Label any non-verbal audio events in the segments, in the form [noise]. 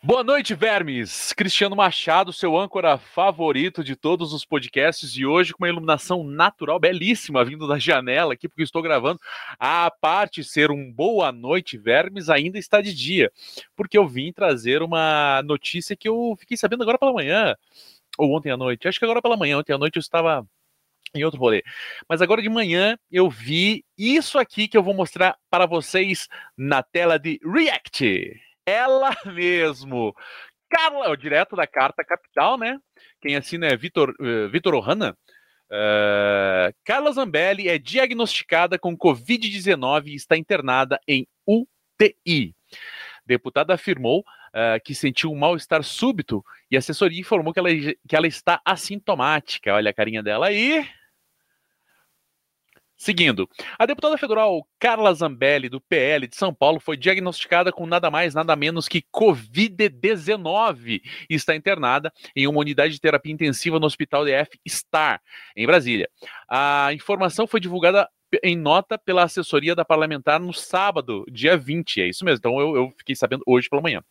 Boa noite, vermes! Cristiano Machado, seu âncora favorito de todos os podcasts, e hoje com uma iluminação natural belíssima vindo da janela aqui, porque estou gravando. A parte ser um boa noite, vermes, ainda está de dia, porque eu vim trazer uma notícia que eu fiquei sabendo agora pela manhã, ou ontem à noite, acho que agora pela manhã, ontem à noite eu estava em outro rolê. Mas agora de manhã eu vi isso aqui que eu vou mostrar para vocês na tela de React ela mesmo. Carla, direto da Carta Capital, né? Quem assina é Vitor, uh, Vitor Ohana. Uh, Carla Zambelli é diagnosticada com Covid-19 e está internada em UTI. Deputada afirmou uh, que sentiu um mal-estar súbito e a assessoria informou que ela, que ela está assintomática. Olha a carinha dela aí. Seguindo, a deputada federal Carla Zambelli, do PL de São Paulo, foi diagnosticada com nada mais, nada menos que Covid-19 e está internada em uma unidade de terapia intensiva no Hospital DF Star, em Brasília. A informação foi divulgada em nota pela assessoria da parlamentar no sábado, dia 20, é isso mesmo. Então eu, eu fiquei sabendo hoje pela manhã.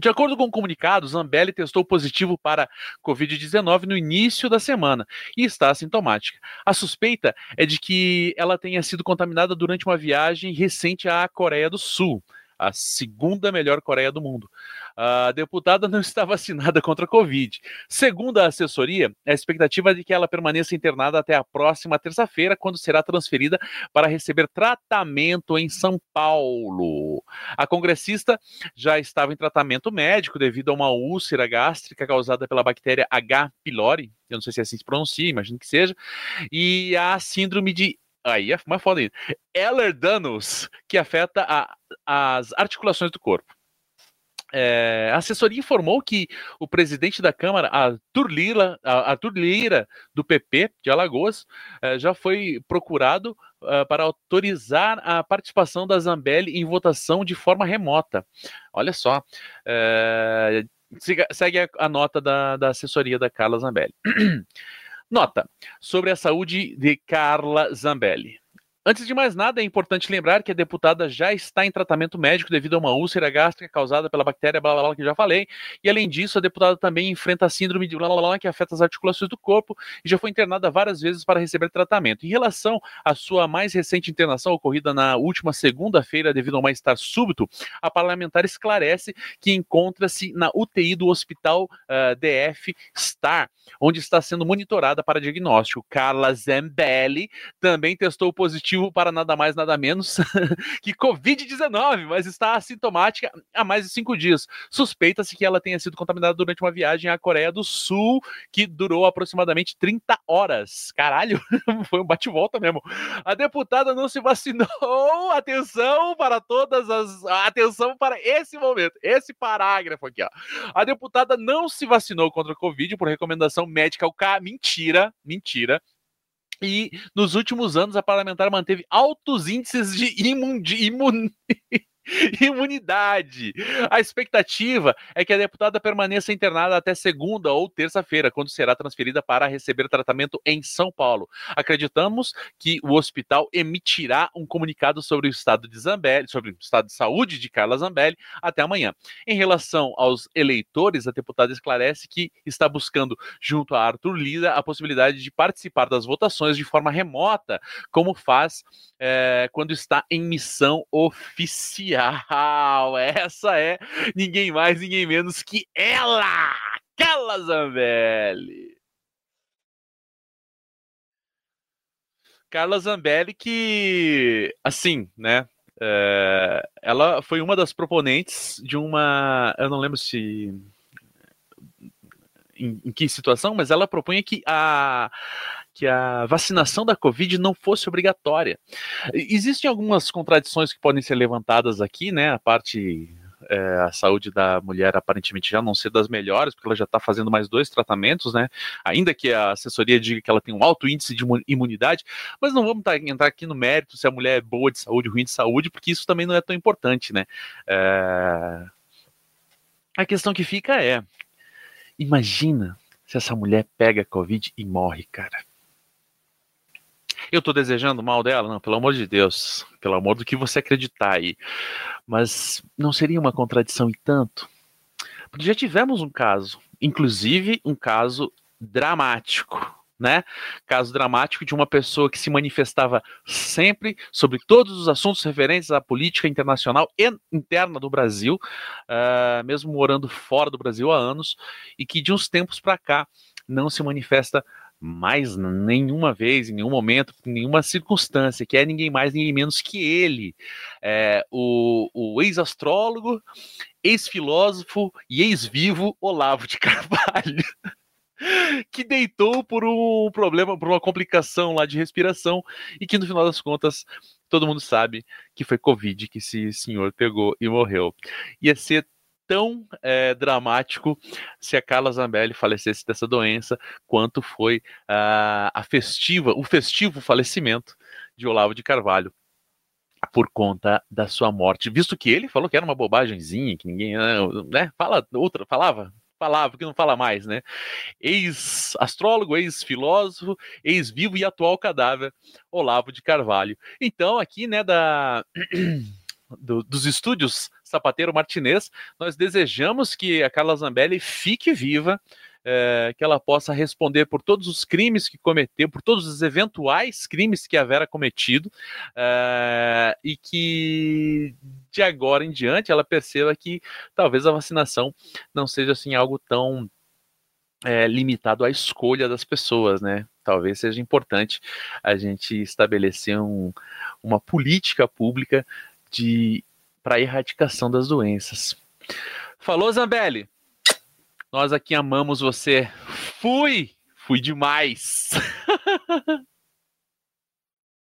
De acordo com o comunicado, Zambelli testou positivo para Covid-19 no início da semana e está assintomática. A suspeita é de que ela tenha sido contaminada durante uma viagem recente à Coreia do Sul a segunda melhor Coreia do mundo. A deputada [laughs] não está vacinada contra a Covid. Segundo a assessoria, a expectativa é de que ela permaneça internada até a próxima terça-feira, quando será transferida para receber tratamento em São Paulo. A congressista já estava em tratamento médico devido a uma úlcera gástrica causada pela bactéria H. pylori, eu não sei se é assim se pronuncia, imagino que seja, e a síndrome de Aí é mais foda ainda. Ehlers-Danlos, que afeta a, as articulações do corpo. É, a assessoria informou que o presidente da Câmara, Arthur Lira, Arthur Lira do PP de Alagoas, é, já foi procurado é, para autorizar a participação da Zambelli em votação de forma remota. Olha só. É, segue a, a nota da, da assessoria da Carla Zambelli. [clears throat] Nota sobre a saúde de Carla Zambelli. Antes de mais nada, é importante lembrar que a deputada já está em tratamento médico devido a uma úlcera gástrica causada pela bactéria blá blá blá que já falei. E além disso, a deputada também enfrenta a síndrome de blá blá blá que afeta as articulações do corpo e já foi internada várias vezes para receber tratamento. Em relação à sua mais recente internação ocorrida na última segunda-feira devido a um mal-estar súbito, a parlamentar esclarece que encontra-se na UTI do Hospital uh, ah, DF Star, onde está sendo monitorada para diagnóstico. Carla Zambelli também testou positivo positivo para nada mais, nada menos [laughs] que Covid-19, mas está assintomática há mais de cinco dias. Suspeita-se que ela tenha sido contaminada durante uma viagem à Coreia do Sul, que durou aproximadamente 30 horas. Caralho, [laughs] foi um bate-volta mesmo. A deputada não se vacinou. Atenção para todas as. Atenção para esse momento, esse parágrafo aqui, ó. A deputada não se vacinou contra a Covid por recomendação médica. O K, mentira, mentira. E nos últimos anos a parlamentar manteve altos índices de, imun, de imun, [laughs] imunidade. A expectativa é que a deputada permaneça internada até segunda ou terça-feira, quando será transferida para receber tratamento em São Paulo. Acreditamos que o hospital emitirá um comunicado sobre o estado de Zambelli, sobre o estado de saúde de Carla Zambelli até amanhã. Em relação aos eleitores, a deputada esclarece que está buscando, junto a Arthur Lira, a possibilidade de participar das votações de forma remota, como faz é, quando está em missão oficial mundial. [laughs] Essa é ninguém mais, ninguém menos que ela, Carla Zambelli. Carla Zambelli que, assim, né, é, ela foi uma das proponentes de uma, eu não lembro se em, em que situação, mas ela propunha que a que a vacinação da Covid não fosse obrigatória. Existem algumas contradições que podem ser levantadas aqui, né? A parte é, a saúde da mulher aparentemente já não ser das melhores, porque ela já está fazendo mais dois tratamentos, né? Ainda que a assessoria diga que ela tem um alto índice de imunidade, mas não vamos tá, entrar aqui no mérito se a mulher é boa de saúde, ruim de saúde, porque isso também não é tão importante, né? É... A questão que fica é: imagina se essa mulher pega Covid e morre, cara. Eu estou desejando mal dela? Não, pelo amor de Deus. Pelo amor do que você acreditar aí. Mas não seria uma contradição e tanto? Porque já tivemos um caso, inclusive um caso dramático, né? Caso dramático de uma pessoa que se manifestava sempre sobre todos os assuntos referentes à política internacional e interna do Brasil, uh, mesmo morando fora do Brasil há anos, e que de uns tempos para cá não se manifesta mais nenhuma vez, em nenhum momento, em nenhuma circunstância, que é ninguém mais, ninguém menos que ele, é, o, o ex-astrólogo, ex-filósofo e ex-vivo Olavo de [laughs] Carvalho. que deitou por um problema, por uma complicação lá de respiração e que no final das contas todo mundo sabe que foi Covid que esse senhor pegou e morreu. Ia ser tão é, dramático se a Carla Zambelli falecesse dessa doença quanto foi uh, a festiva, o festivo falecimento de Olavo de Carvalho por conta da sua morte, visto que ele falou que era uma bobagemzinha, que ninguém, né, fala outra, falava, falava, que não fala mais, né? Ex-astrólogo, ex-filósofo, ex-vivo e atual cadáver, Olavo de Carvalho. Então, aqui, né, da. [clears throat] Do, dos estúdios Sapateiro Martinez, nós desejamos que a Carla Zambelli fique viva, é, que ela possa responder por todos os crimes que cometeu, por todos os eventuais crimes que a Vera cometido, é, e que de agora em diante ela perceba que talvez a vacinação não seja assim algo tão é, limitado à escolha das pessoas, né? Talvez seja importante a gente estabelecer um, uma política pública de para a erradicação das doenças. Falou, Zambelli? Nós aqui amamos você. Fui! Fui demais! [laughs]